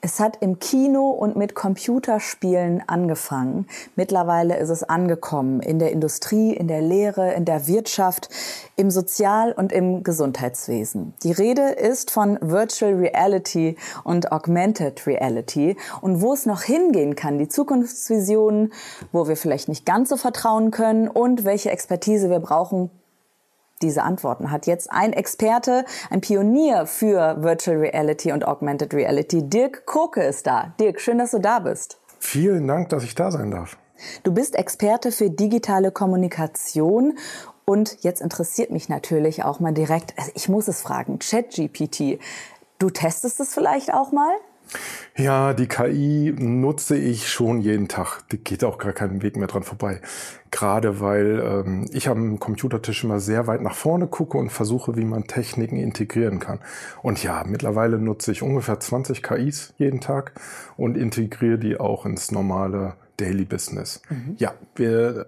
Es hat im Kino und mit Computerspielen angefangen. Mittlerweile ist es angekommen in der Industrie, in der Lehre, in der Wirtschaft, im Sozial- und im Gesundheitswesen. Die Rede ist von Virtual Reality und Augmented Reality und wo es noch hingehen kann, die Zukunftsvisionen, wo wir vielleicht nicht ganz so vertrauen können und welche Expertise wir brauchen, diese Antworten hat jetzt ein Experte, ein Pionier für Virtual Reality und Augmented Reality. Dirk Koke ist da. Dirk, schön, dass du da bist. Vielen Dank, dass ich da sein darf. Du bist Experte für digitale Kommunikation und jetzt interessiert mich natürlich auch mal direkt, also ich muss es fragen, ChatGPT. Du testest es vielleicht auch mal? Ja, die KI nutze ich schon jeden Tag. Da geht auch gar keinen Weg mehr dran vorbei. Gerade weil ähm, ich am Computertisch immer sehr weit nach vorne gucke und versuche, wie man Techniken integrieren kann. Und ja, mittlerweile nutze ich ungefähr 20 KIs jeden Tag und integriere die auch ins normale Daily Business. Mhm. Ja, wir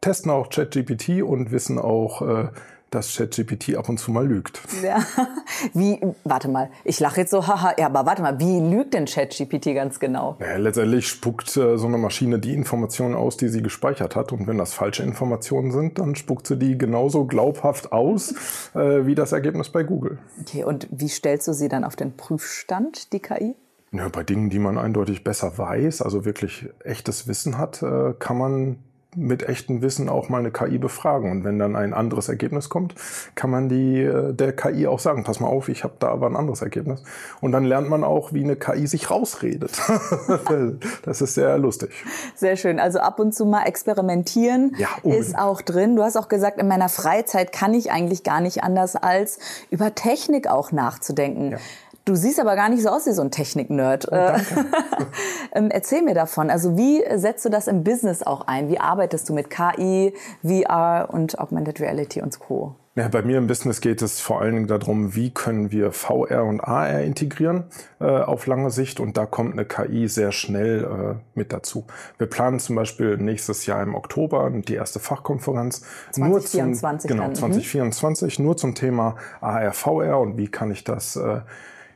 testen auch ChatGPT und wissen auch, äh, dass ChatGPT ab und zu mal lügt. Ja. Wie, warte mal, ich lache jetzt so, haha, ja, aber warte mal, wie lügt denn ChatGPT ganz genau? Naja, letztendlich spuckt äh, so eine Maschine die Informationen aus, die sie gespeichert hat. Und wenn das falsche Informationen sind, dann spuckt sie die genauso glaubhaft aus äh, wie das Ergebnis bei Google. Okay, und wie stellst du sie dann auf den Prüfstand, die KI? Ja, bei Dingen, die man eindeutig besser weiß, also wirklich echtes Wissen hat, äh, kann man mit echtem Wissen auch mal eine KI befragen. Und wenn dann ein anderes Ergebnis kommt, kann man die, äh, der KI auch sagen, pass mal auf, ich habe da aber ein anderes Ergebnis. Und dann lernt man auch, wie eine KI sich rausredet. das ist sehr lustig. Sehr schön. Also ab und zu mal experimentieren ja, ist auch drin. Du hast auch gesagt, in meiner Freizeit kann ich eigentlich gar nicht anders, als über Technik auch nachzudenken. Ja. Du siehst aber gar nicht so aus wie so ein Technik-Nerd. Oh, ähm, Erzähl mir davon. Also wie setzt du das im Business auch ein? Wie arbeitest du mit KI, VR und Augmented Reality und Co.? Ja, bei mir im Business geht es vor allen Dingen darum, wie können wir VR und AR integrieren äh, auf lange Sicht und da kommt eine KI sehr schnell äh, mit dazu. Wir planen zum Beispiel nächstes Jahr im Oktober die erste Fachkonferenz 2024 nur zum, genau 2024 mhm. nur zum Thema AR VR und wie kann ich das äh,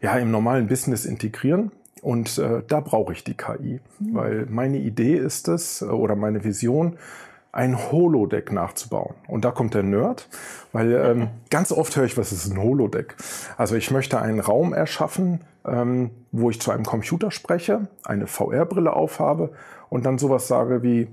ja, im normalen Business integrieren. Und äh, da brauche ich die KI, mhm. weil meine Idee ist es äh, oder meine Vision, ein Holodeck nachzubauen. Und da kommt der Nerd, weil ähm, ganz oft höre ich, was ist ein Holodeck? Also ich möchte einen Raum erschaffen, ähm, wo ich zu einem Computer spreche, eine VR-Brille aufhabe und dann sowas sage wie,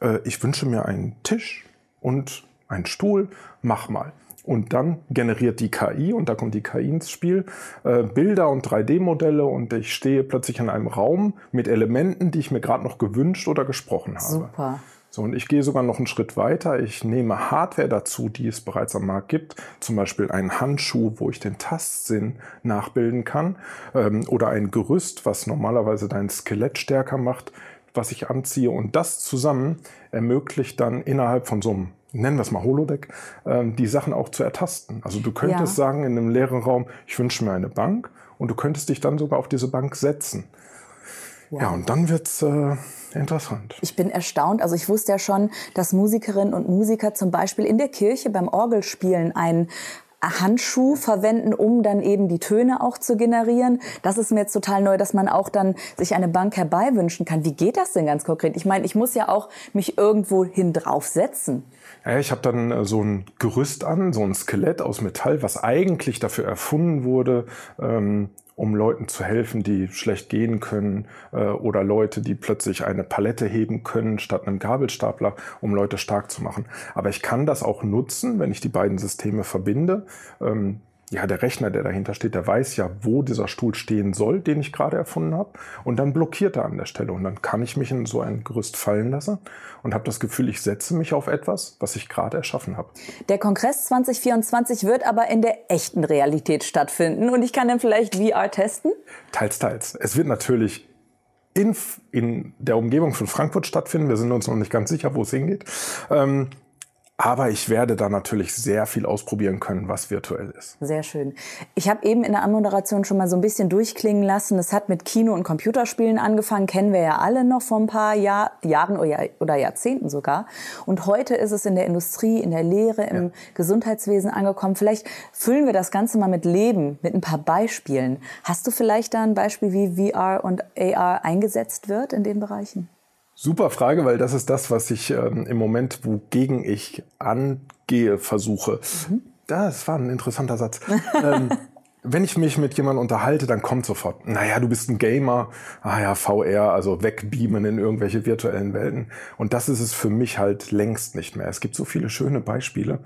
äh, ich wünsche mir einen Tisch und einen Stuhl, mach mal. Und dann generiert die KI, und da kommt die KI ins Spiel, äh, Bilder und 3D-Modelle und ich stehe plötzlich in einem Raum mit Elementen, die ich mir gerade noch gewünscht oder gesprochen habe. Super. So, und ich gehe sogar noch einen Schritt weiter. Ich nehme Hardware dazu, die es bereits am Markt gibt. Zum Beispiel einen Handschuh, wo ich den Tastsinn nachbilden kann. Ähm, oder ein Gerüst, was normalerweise dein Skelett stärker macht, was ich anziehe. Und das zusammen ermöglicht dann innerhalb von so einem nennen wir es mal Holodeck, ähm, die Sachen auch zu ertasten. Also du könntest ja. sagen in einem leeren Raum, ich wünsche mir eine Bank und du könntest dich dann sogar auf diese Bank setzen. Wow. Ja, und dann wird's äh, interessant. Ich bin erstaunt. Also ich wusste ja schon, dass Musikerinnen und Musiker zum Beispiel in der Kirche beim Orgelspielen einen Handschuh verwenden, um dann eben die Töne auch zu generieren. Das ist mir jetzt total neu, dass man auch dann sich eine Bank herbeiwünschen kann. Wie geht das denn ganz konkret? Ich meine, ich muss ja auch mich irgendwo hin draufsetzen. Ja, ich habe dann äh, so ein Gerüst an, so ein Skelett aus Metall, was eigentlich dafür erfunden wurde, ähm, um Leuten zu helfen, die schlecht gehen können äh, oder Leute, die plötzlich eine Palette heben können statt einem Gabelstapler, um Leute stark zu machen. Aber ich kann das auch nutzen, wenn ich die beiden Systeme verbinde. Ähm, ja, der Rechner, der dahinter steht, der weiß ja, wo dieser Stuhl stehen soll, den ich gerade erfunden habe. Und dann blockiert er an der Stelle. Und dann kann ich mich in so ein Gerüst fallen lassen und habe das Gefühl, ich setze mich auf etwas, was ich gerade erschaffen habe. Der Kongress 2024 wird aber in der echten Realität stattfinden. Und ich kann dann vielleicht VR testen? Teils, teils. Es wird natürlich in, in der Umgebung von Frankfurt stattfinden. Wir sind uns noch nicht ganz sicher, wo es hingeht. Ähm, aber ich werde da natürlich sehr viel ausprobieren können, was virtuell ist. Sehr schön. Ich habe eben in der Anmoderation schon mal so ein bisschen durchklingen lassen. Es hat mit Kino- und Computerspielen angefangen, kennen wir ja alle noch vor ein paar Jahr, Jahren oder Jahrzehnten sogar. Und heute ist es in der Industrie, in der Lehre, im ja. Gesundheitswesen angekommen. Vielleicht füllen wir das Ganze mal mit Leben, mit ein paar Beispielen. Hast du vielleicht da ein Beispiel, wie VR und AR eingesetzt wird in den Bereichen? Super Frage, weil das ist das, was ich ähm, im Moment, wogegen ich angehe, versuche. Mhm. Das war ein interessanter Satz. ähm, wenn ich mich mit jemandem unterhalte, dann kommt sofort, naja, du bist ein Gamer, ah ja, VR, also wegbeamen in irgendwelche virtuellen Welten. Und das ist es für mich halt längst nicht mehr. Es gibt so viele schöne Beispiele.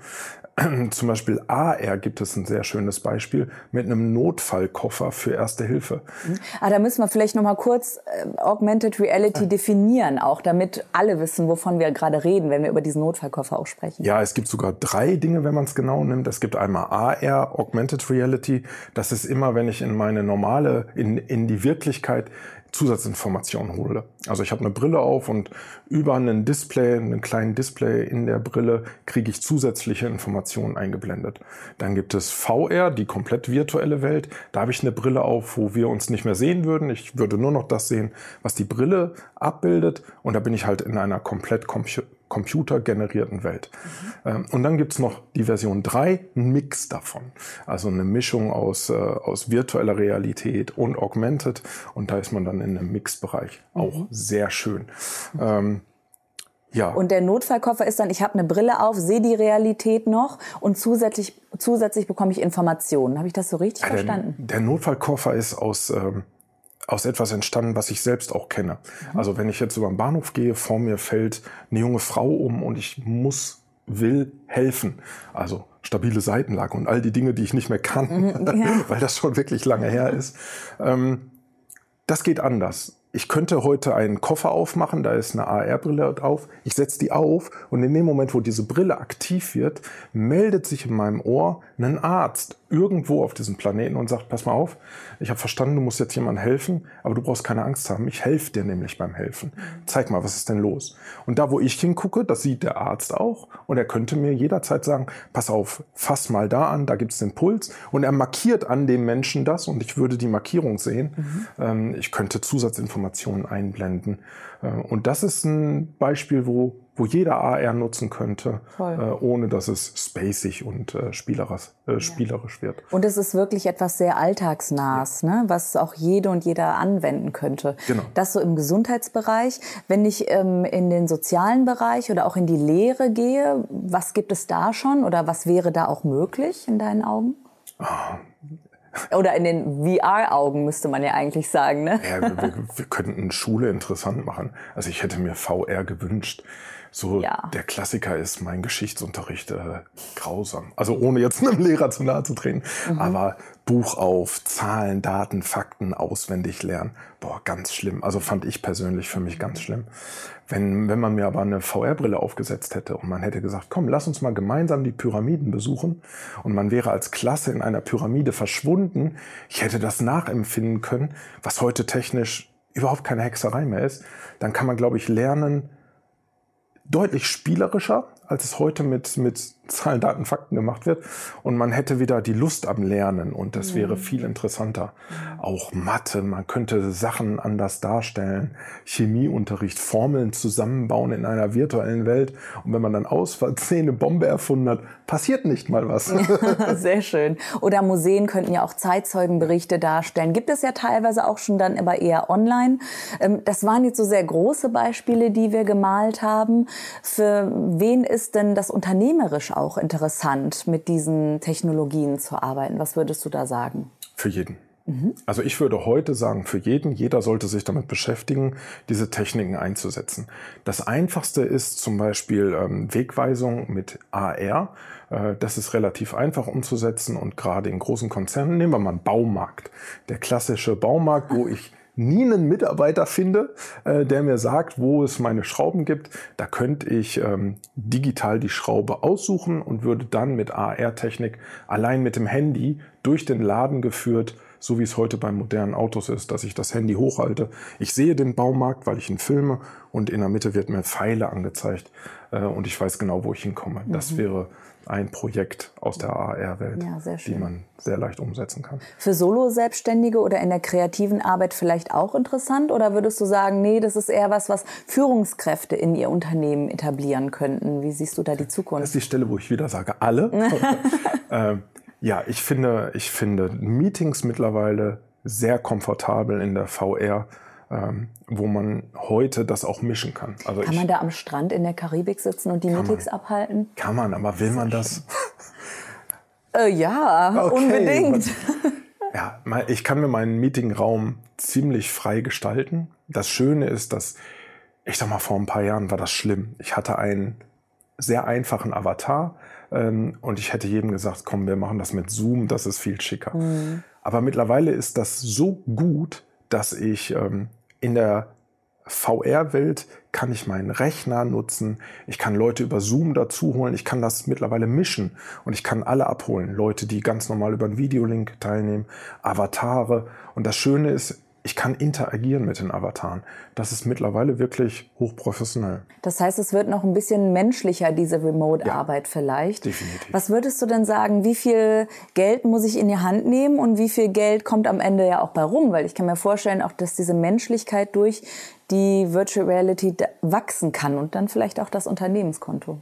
Zum Beispiel AR gibt es ein sehr schönes Beispiel mit einem Notfallkoffer für Erste Hilfe. Mhm. Ah, da müssen wir vielleicht noch mal kurz äh, Augmented Reality ja. definieren, auch damit alle wissen, wovon wir gerade reden, wenn wir über diesen Notfallkoffer auch sprechen. Ja, es gibt sogar drei Dinge, wenn man es genau nimmt. Es gibt einmal AR, Augmented Reality. Das ist immer, wenn ich in meine normale, in, in die Wirklichkeit Zusatzinformationen hole. Also ich habe eine Brille auf und über einen Display, einen kleinen Display in der Brille, kriege ich zusätzliche Informationen eingeblendet. Dann gibt es VR, die komplett virtuelle Welt. Da habe ich eine Brille auf, wo wir uns nicht mehr sehen würden. Ich würde nur noch das sehen, was die Brille abbildet. Und da bin ich halt in einer komplett computergenerierten Welt. Mhm. Und dann gibt's noch die Version 3, ein Mix davon. Also eine Mischung aus, äh, aus virtueller Realität und Augmented. Und da ist man dann in einem Mixbereich. Mhm. Auch sehr schön. Ähm, ja. Und der Notfallkoffer ist dann, ich habe eine Brille auf, sehe die Realität noch und zusätzlich, zusätzlich bekomme ich Informationen. Habe ich das so richtig ja, verstanden? Der, der, Notfallkoffer ist aus... Ähm, aus etwas entstanden, was ich selbst auch kenne. Mhm. Also wenn ich jetzt über den Bahnhof gehe, vor mir fällt eine junge Frau um und ich muss, will helfen. Also stabile Seitenlage und all die Dinge, die ich nicht mehr kann, mhm, ja. weil das schon wirklich lange her ist. Ähm, das geht anders ich könnte heute einen Koffer aufmachen, da ist eine AR-Brille drauf, ich setze die auf und in dem Moment, wo diese Brille aktiv wird, meldet sich in meinem Ohr ein Arzt irgendwo auf diesem Planeten und sagt, pass mal auf, ich habe verstanden, du musst jetzt jemandem helfen, aber du brauchst keine Angst haben, ich helfe dir nämlich beim Helfen. Zeig mal, was ist denn los? Und da, wo ich hingucke, das sieht der Arzt auch und er könnte mir jederzeit sagen, pass auf, fass mal da an, da gibt's den Puls und er markiert an dem Menschen das und ich würde die Markierung sehen. Mhm. Ähm, ich könnte Zusatzinformationen einblenden. Äh, und das ist ein Beispiel, wo wo jeder AR nutzen könnte, äh, ohne dass es spacig und äh, spielerisch, äh, spielerisch wird. Und es ist wirklich etwas sehr Alltagsnahes, ja. ne? was auch jede und jeder anwenden könnte. Genau. Das so im Gesundheitsbereich. Wenn ich ähm, in den sozialen Bereich oder auch in die Lehre gehe, was gibt es da schon oder was wäre da auch möglich in deinen Augen? Ah, oder in den VR-Augen müsste man ja eigentlich sagen, ne? Ja, wir, wir könnten Schule interessant machen. Also ich hätte mir VR gewünscht. So ja. der Klassiker ist mein Geschichtsunterricht äh, grausam. Also ohne jetzt einem Lehrer zu nahe zu treten. Mhm. Aber Buch auf, Zahlen, Daten, Fakten auswendig lernen. Boah, ganz schlimm. Also fand ich persönlich für mich ganz schlimm. Wenn, wenn man mir aber eine VR-Brille aufgesetzt hätte und man hätte gesagt, komm, lass uns mal gemeinsam die Pyramiden besuchen und man wäre als Klasse in einer Pyramide verschwunden, ich hätte das nachempfinden können, was heute technisch überhaupt keine Hexerei mehr ist, dann kann man, glaube ich, lernen, deutlich spielerischer, als es heute mit, mit Zahlen, Daten, Fakten gemacht wird. Und man hätte wieder die Lust am Lernen und das mhm. wäre viel interessanter. Mhm. Auch Mathe, man könnte Sachen anders darstellen. Chemieunterricht, Formeln zusammenbauen in einer virtuellen Welt. Und wenn man dann aus Versehen eine Bombe erfunden hat, passiert nicht mal was. Sehr schön. Oder Museen könnten ja auch Zeitzeugenberichte darstellen. Gibt es ja teilweise auch schon dann aber eher online. Ähm, das waren jetzt so sehr große Beispiele, die wir gemalt haben. Für wen ist denn das unternehmerisch auch interessant, mit diesen Technologien zu arbeiten. Was würdest du da sagen? Für jeden. Mhm. Also ich würde heute sagen, für jeden, jeder sollte sich damit beschäftigen, diese Techniken einzusetzen. Das Einfachste ist zum Beispiel ähm, Wegweisung mit AR. Äh, das ist relativ einfach umzusetzen und gerade in großen Konzernen, nehmen wir mal einen Baumarkt. Der klassische Baumarkt, wo ich nie einen Mitarbeiter finde, äh, der mir sagt, wo es meine Schrauben gibt, da könnte ich ähm, digital die Schraube aussuchen und würde dann mit AR-Technik allein mit dem Handy durch den Laden geführt so wie es heute bei modernen Autos ist, dass ich das Handy hochhalte. Ich sehe den Baumarkt, weil ich ihn filme und in der Mitte wird mir Pfeile angezeigt äh, und ich weiß genau, wo ich hinkomme. Mhm. Das wäre ein Projekt aus der AR-Welt, ja, die man sehr leicht umsetzen kann. Für Solo-Selbstständige oder in der kreativen Arbeit vielleicht auch interessant? Oder würdest du sagen, nee, das ist eher was, was Führungskräfte in ihr Unternehmen etablieren könnten? Wie siehst du da die Zukunft? Das ist die Stelle, wo ich wieder sage, alle. ähm, ja, ich finde, ich finde Meetings mittlerweile sehr komfortabel in der VR ähm, wo man heute das auch mischen kann. Also kann ich, man da am Strand in der Karibik sitzen und die Meetings man, abhalten? Kann man, aber will man das? äh, ja, okay, unbedingt. ja, ich kann mir meinen Meetingraum ziemlich frei gestalten. Das Schöne ist, dass, ich sag mal, vor ein paar Jahren war das schlimm. Ich hatte einen sehr einfachen Avatar ähm, und ich hätte jedem gesagt, komm, wir machen das mit Zoom, das ist viel schicker. Mhm. Aber mittlerweile ist das so gut, dass ich ähm, in der VR-Welt kann ich meinen Rechner nutzen, ich kann Leute über Zoom dazu holen, ich kann das mittlerweile mischen und ich kann alle abholen. Leute, die ganz normal über einen Videolink teilnehmen, Avatare. Und das Schöne ist, ich kann interagieren mit den Avataren. Das ist mittlerweile wirklich hochprofessionell. Das heißt, es wird noch ein bisschen menschlicher, diese Remote-Arbeit ja, vielleicht. Definitiv. Was würdest du denn sagen, wie viel Geld muss ich in die Hand nehmen und wie viel Geld kommt am Ende ja auch bei rum? Weil ich kann mir vorstellen, auch dass diese Menschlichkeit durch die Virtual Reality wachsen kann und dann vielleicht auch das Unternehmenskonto.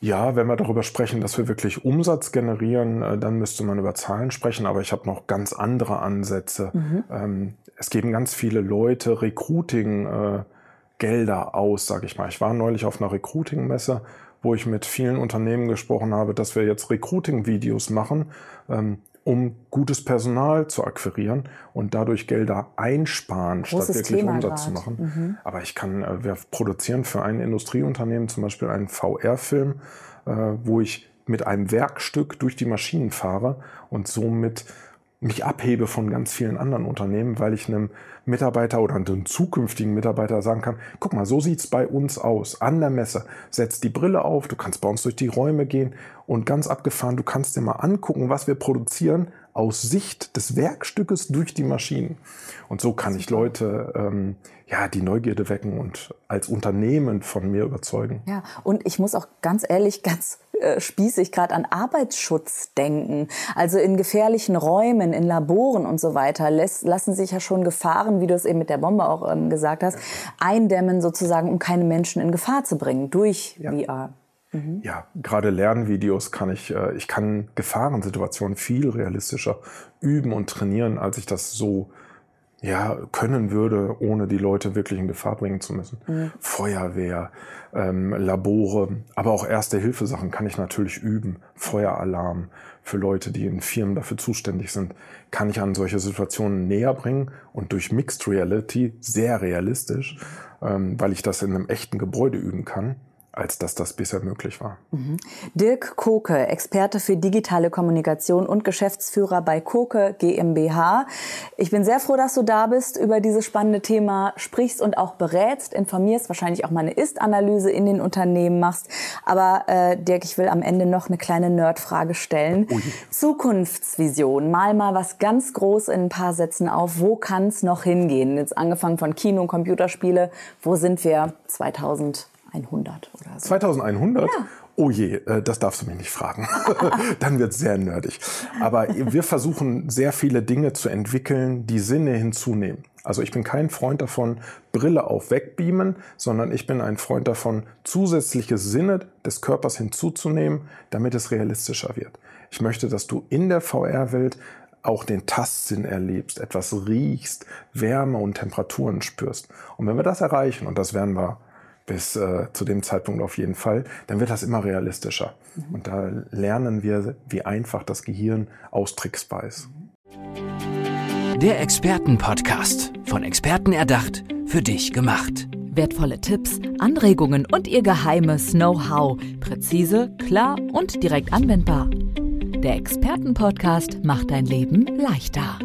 Ja, wenn wir darüber sprechen, dass wir wirklich Umsatz generieren, äh, dann müsste man über Zahlen sprechen, aber ich habe noch ganz andere Ansätze. Mhm. Ähm, es geben ganz viele Leute Recruiting-Gelder äh, aus, sage ich mal. Ich war neulich auf einer Recruiting-Messe, wo ich mit vielen Unternehmen gesprochen habe, dass wir jetzt Recruiting-Videos machen, ähm, um gutes Personal zu akquirieren und dadurch Gelder einsparen, Großes statt wirklich Thema Umsatz grad. zu machen. Mhm. Aber ich kann, äh, wir produzieren für ein Industrieunternehmen zum Beispiel einen VR-Film, äh, wo ich mit einem Werkstück durch die Maschinen fahre und somit mich abhebe von ganz vielen anderen Unternehmen, weil ich einem Mitarbeiter oder einem zukünftigen Mitarbeiter sagen kann, guck mal, so sieht's bei uns aus, an der Messe. Setz die Brille auf, du kannst bei uns durch die Räume gehen und ganz abgefahren, du kannst dir mal angucken, was wir produzieren aus Sicht des Werkstückes durch die Maschinen. Und so kann ich Leute ähm, ja die Neugierde wecken und als Unternehmen von mir überzeugen. Ja, und ich muss auch ganz ehrlich, ganz äh, spießig gerade an Arbeitsschutz denken. Also in gefährlichen Räumen, in Laboren und so weiter lässt, lassen sich ja schon Gefahren, wie du es eben mit der Bombe auch ähm, gesagt hast, eindämmen sozusagen, um keine Menschen in Gefahr zu bringen durch ja. VR. Mhm. Ja, gerade Lernvideos kann ich, äh, ich kann Gefahrensituationen viel realistischer üben und trainieren, als ich das so ja, können würde, ohne die Leute wirklich in Gefahr bringen zu müssen. Mhm. Feuerwehr, ähm, Labore, aber auch Erste-Hilfe-Sachen kann ich natürlich üben. Feueralarm für Leute, die in Firmen dafür zuständig sind, kann ich an solche Situationen näher bringen und durch Mixed Reality sehr realistisch, ähm, weil ich das in einem echten Gebäude üben kann als dass das bisher möglich war. Mhm. Dirk Koke, Experte für digitale Kommunikation und Geschäftsführer bei Koke GmbH. Ich bin sehr froh, dass du da bist, über dieses spannende Thema sprichst und auch berätst, informierst, wahrscheinlich auch mal eine Ist-Analyse in den Unternehmen machst. Aber äh, Dirk, ich will am Ende noch eine kleine Nerdfrage stellen. Ui. Zukunftsvision. Mal mal was ganz groß in ein paar Sätzen auf. Wo kann es noch hingehen? Jetzt angefangen von Kino und Computerspiele. Wo sind wir 2000? 2100 oder so. 2100? Ja. Oh je, äh, das darfst du mich nicht fragen. Dann wird es sehr nerdig. Aber wir versuchen sehr viele Dinge zu entwickeln, die Sinne hinzunehmen. Also ich bin kein Freund davon, Brille auf wegbeamen, sondern ich bin ein Freund davon, zusätzliche Sinne des Körpers hinzuzunehmen, damit es realistischer wird. Ich möchte, dass du in der VR-Welt auch den Tastsinn erlebst, etwas riechst, Wärme und Temperaturen spürst. Und wenn wir das erreichen, und das werden wir bis äh, zu dem Zeitpunkt auf jeden Fall, dann wird das immer realistischer. Mhm. Und da lernen wir, wie einfach das Gehirn austricksbar ist. Der Expertenpodcast, von Experten erdacht, für dich gemacht. Wertvolle Tipps, Anregungen und ihr geheimes Know-how. Präzise, klar und direkt anwendbar. Der Expertenpodcast macht dein Leben leichter.